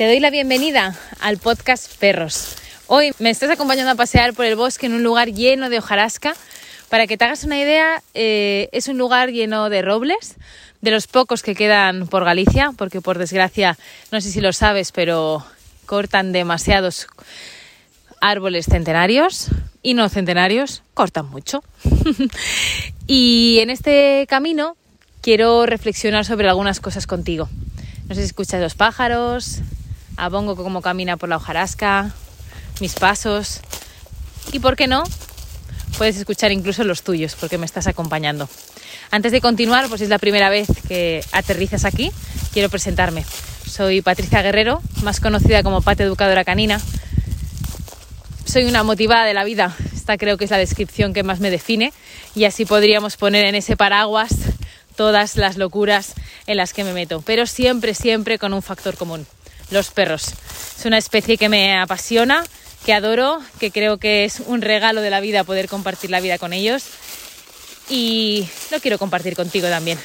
Te doy la bienvenida al podcast Perros. Hoy me estás acompañando a pasear por el bosque en un lugar lleno de hojarasca. Para que te hagas una idea, eh, es un lugar lleno de robles, de los pocos que quedan por Galicia, porque por desgracia, no sé si lo sabes, pero cortan demasiados árboles centenarios y no centenarios, cortan mucho. y en este camino quiero reflexionar sobre algunas cosas contigo. No sé si escuchas los pájaros, a Bongo cómo camina por la hojarasca, mis pasos y, ¿por qué no? Puedes escuchar incluso los tuyos porque me estás acompañando. Antes de continuar, pues es la primera vez que aterrizas aquí, quiero presentarme. Soy Patricia Guerrero, más conocida como Pate Educadora Canina. Soy una motivada de la vida, esta creo que es la descripción que más me define y así podríamos poner en ese paraguas todas las locuras en las que me meto, pero siempre, siempre con un factor común los perros. Es una especie que me apasiona, que adoro, que creo que es un regalo de la vida poder compartir la vida con ellos y lo quiero compartir contigo también.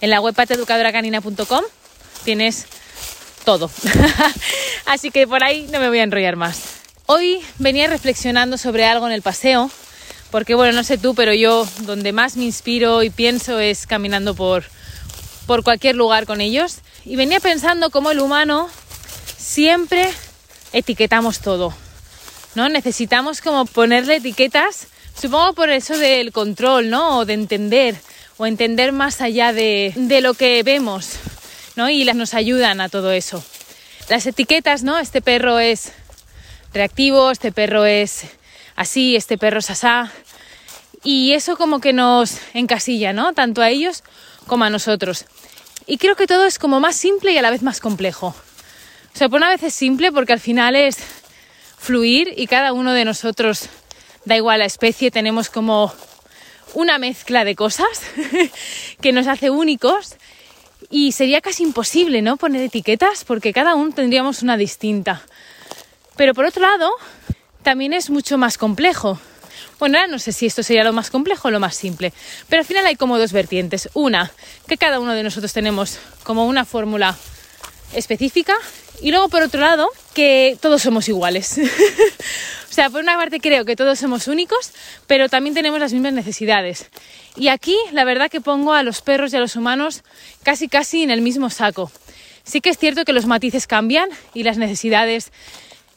En la web pateeducadoracanina.com tienes todo. Así que por ahí no me voy a enrollar más. Hoy venía reflexionando sobre algo en el paseo, porque bueno, no sé tú, pero yo donde más me inspiro y pienso es caminando por, por cualquier lugar con ellos y venía pensando cómo el humano siempre etiquetamos todo, ¿no? Necesitamos como ponerle etiquetas, supongo por eso del control, ¿no? O de entender, o entender más allá de, de lo que vemos, ¿no? Y las nos ayudan a todo eso. Las etiquetas, ¿no? Este perro es reactivo, este perro es así, este perro es asá. Y eso como que nos encasilla, ¿no? Tanto a ellos como a nosotros. Y creo que todo es como más simple y a la vez más complejo. O sea, por una vez es simple porque al final es fluir y cada uno de nosotros, da igual la especie, tenemos como una mezcla de cosas que nos hace únicos y sería casi imposible, ¿no? Poner etiquetas porque cada uno tendríamos una distinta. Pero por otro lado, también es mucho más complejo bueno, ahora no sé si esto sería lo más complejo o lo más simple, pero al final hay como dos vertientes. Una, que cada uno de nosotros tenemos como una fórmula específica y luego por otro lado, que todos somos iguales. o sea, por una parte creo que todos somos únicos, pero también tenemos las mismas necesidades. Y aquí la verdad que pongo a los perros y a los humanos casi casi en el mismo saco. Sí que es cierto que los matices cambian y las necesidades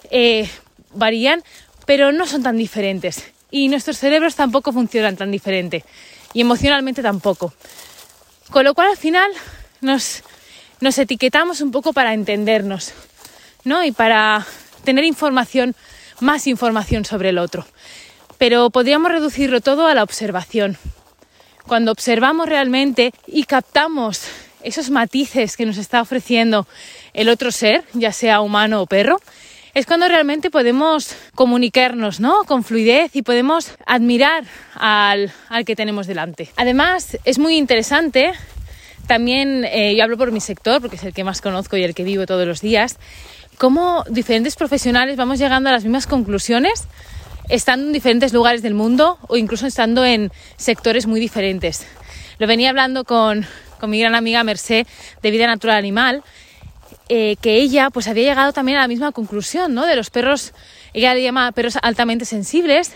eh, varían, pero no son tan diferentes y nuestros cerebros tampoco funcionan tan diferente y emocionalmente tampoco. Con lo cual al final nos, nos etiquetamos un poco para entendernos, ¿no? Y para tener información, más información sobre el otro. Pero podríamos reducirlo todo a la observación. Cuando observamos realmente y captamos esos matices que nos está ofreciendo el otro ser, ya sea humano o perro, es cuando realmente podemos comunicarnos ¿no? con fluidez y podemos admirar al, que tenemos delante. Además, es muy interesante, también eh, yo hablo por mi sector, porque es el que más conozco y el que vivo todos los días, cómo diferentes profesionales vamos llegando a las mismas conclusiones estando en diferentes lugares del mundo o incluso estando en sectores muy diferentes. Lo venía hablando con, con mi gran amiga Mercé de Vida Natural Animal eh, que ella pues había llegado también a la misma conclusión, ¿no? De los perros, ella le llama perros altamente sensibles.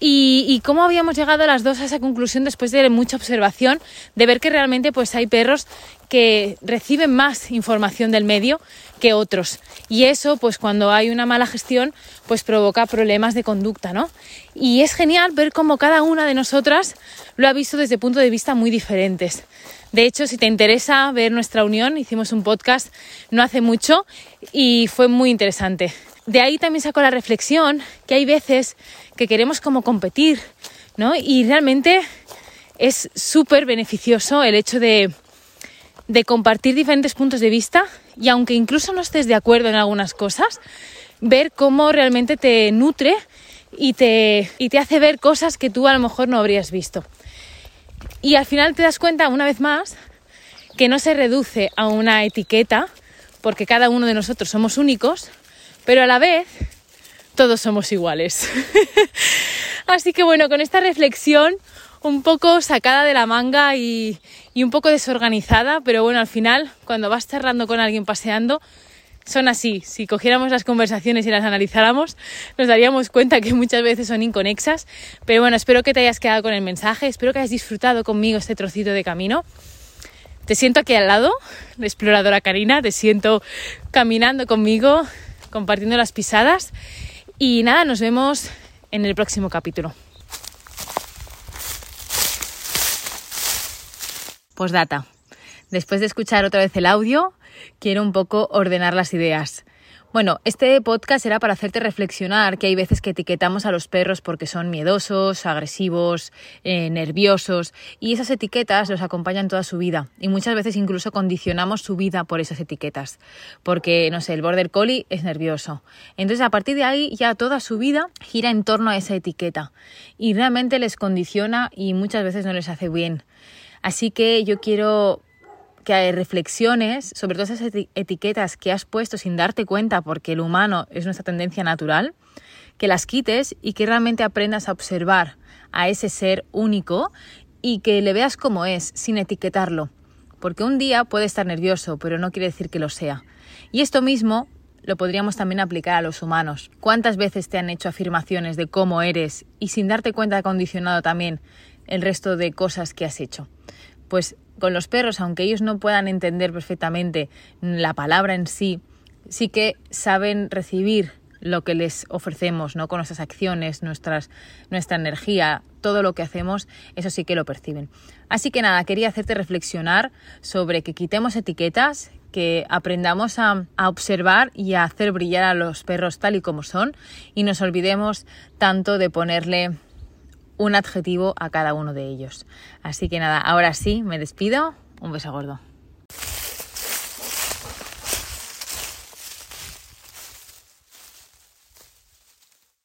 Y, cómo habíamos llegado las dos a esa conclusión después de mucha observación, de ver que realmente pues hay perros que reciben más información del medio que otros. Y eso, pues cuando hay una mala gestión, pues provoca problemas de conducta, ¿no? Y es genial ver cómo cada una de nosotras lo ha visto desde puntos de vista muy diferentes. De hecho, si te interesa ver nuestra unión, hicimos un podcast no hace mucho y fue muy interesante. De ahí también saco la reflexión que hay veces que queremos como competir, ¿no? Y realmente es súper beneficioso el hecho de, de compartir diferentes puntos de vista y aunque incluso no estés de acuerdo en algunas cosas, ver cómo realmente te nutre y te, y te hace ver cosas que tú a lo mejor no habrías visto. Y al final te das cuenta, una vez más, que no se reduce a una etiqueta, porque cada uno de nosotros somos únicos, pero a la vez todos somos iguales. Así que bueno, con esta reflexión un poco sacada de la manga y, un poco desorganizada, pero bueno, al final, cuando vas cerrando con alguien paseando, son así. Si cogiéramos las conversaciones y las analizáramos, nos daríamos cuenta que muchas veces son inconexas. Pero bueno, espero que te hayas quedado con el mensaje, espero que hayas disfrutado conmigo este trocito de camino. Te siento aquí al lado, la exploradora Karina, te siento caminando conmigo, compartiendo las pisadas. Y nada, nos vemos en el próximo capítulo. Postdata. Después de escuchar otra vez el audio, quiero un poco ordenar las ideas. Bueno, este podcast era para hacerte reflexionar que hay veces que etiquetamos a los perros porque son miedosos, agresivos, eh, nerviosos y esas etiquetas los acompañan toda su vida y muchas veces incluso condicionamos su vida por esas etiquetas porque, no sé, el border collie es nervioso. Entonces a partir de ahí ya toda su vida gira en torno a esa etiqueta y realmente les condiciona y muchas veces no les hace bien. Así que yo quiero que reflexiones sobre todas esas etiquetas que has puesto sin darte cuenta porque el humano es nuestra tendencia natural, que las quites y que realmente aprendas a observar a ese ser único y que le veas como es, sin etiquetarlo. Porque un día puede estar nervioso, pero no quiere decir que lo sea. Y esto mismo lo podríamos también aplicar a los humanos. ¿Cuántas veces te han hecho afirmaciones de cómo eres y sin darte cuenta ha condicionado también el resto de cosas que has hecho? Pues con los perros, aunque ellos no puedan entender perfectamente la palabra en sí, sí que saben recibir lo que les ofrecemos, ¿no? Con nuestras acciones, nuestras, nuestra energía, todo lo que hacemos, eso sí que lo perciben. Así que nada, quería hacerte reflexionar sobre que quitemos etiquetas, que aprendamos a, a, observar y a hacer brillar a los perros tal y como son y nos olvidemos tanto de ponerle un adjetivo a cada uno de ellos. Así que nada, ahora sí, me despido. Un beso gordo.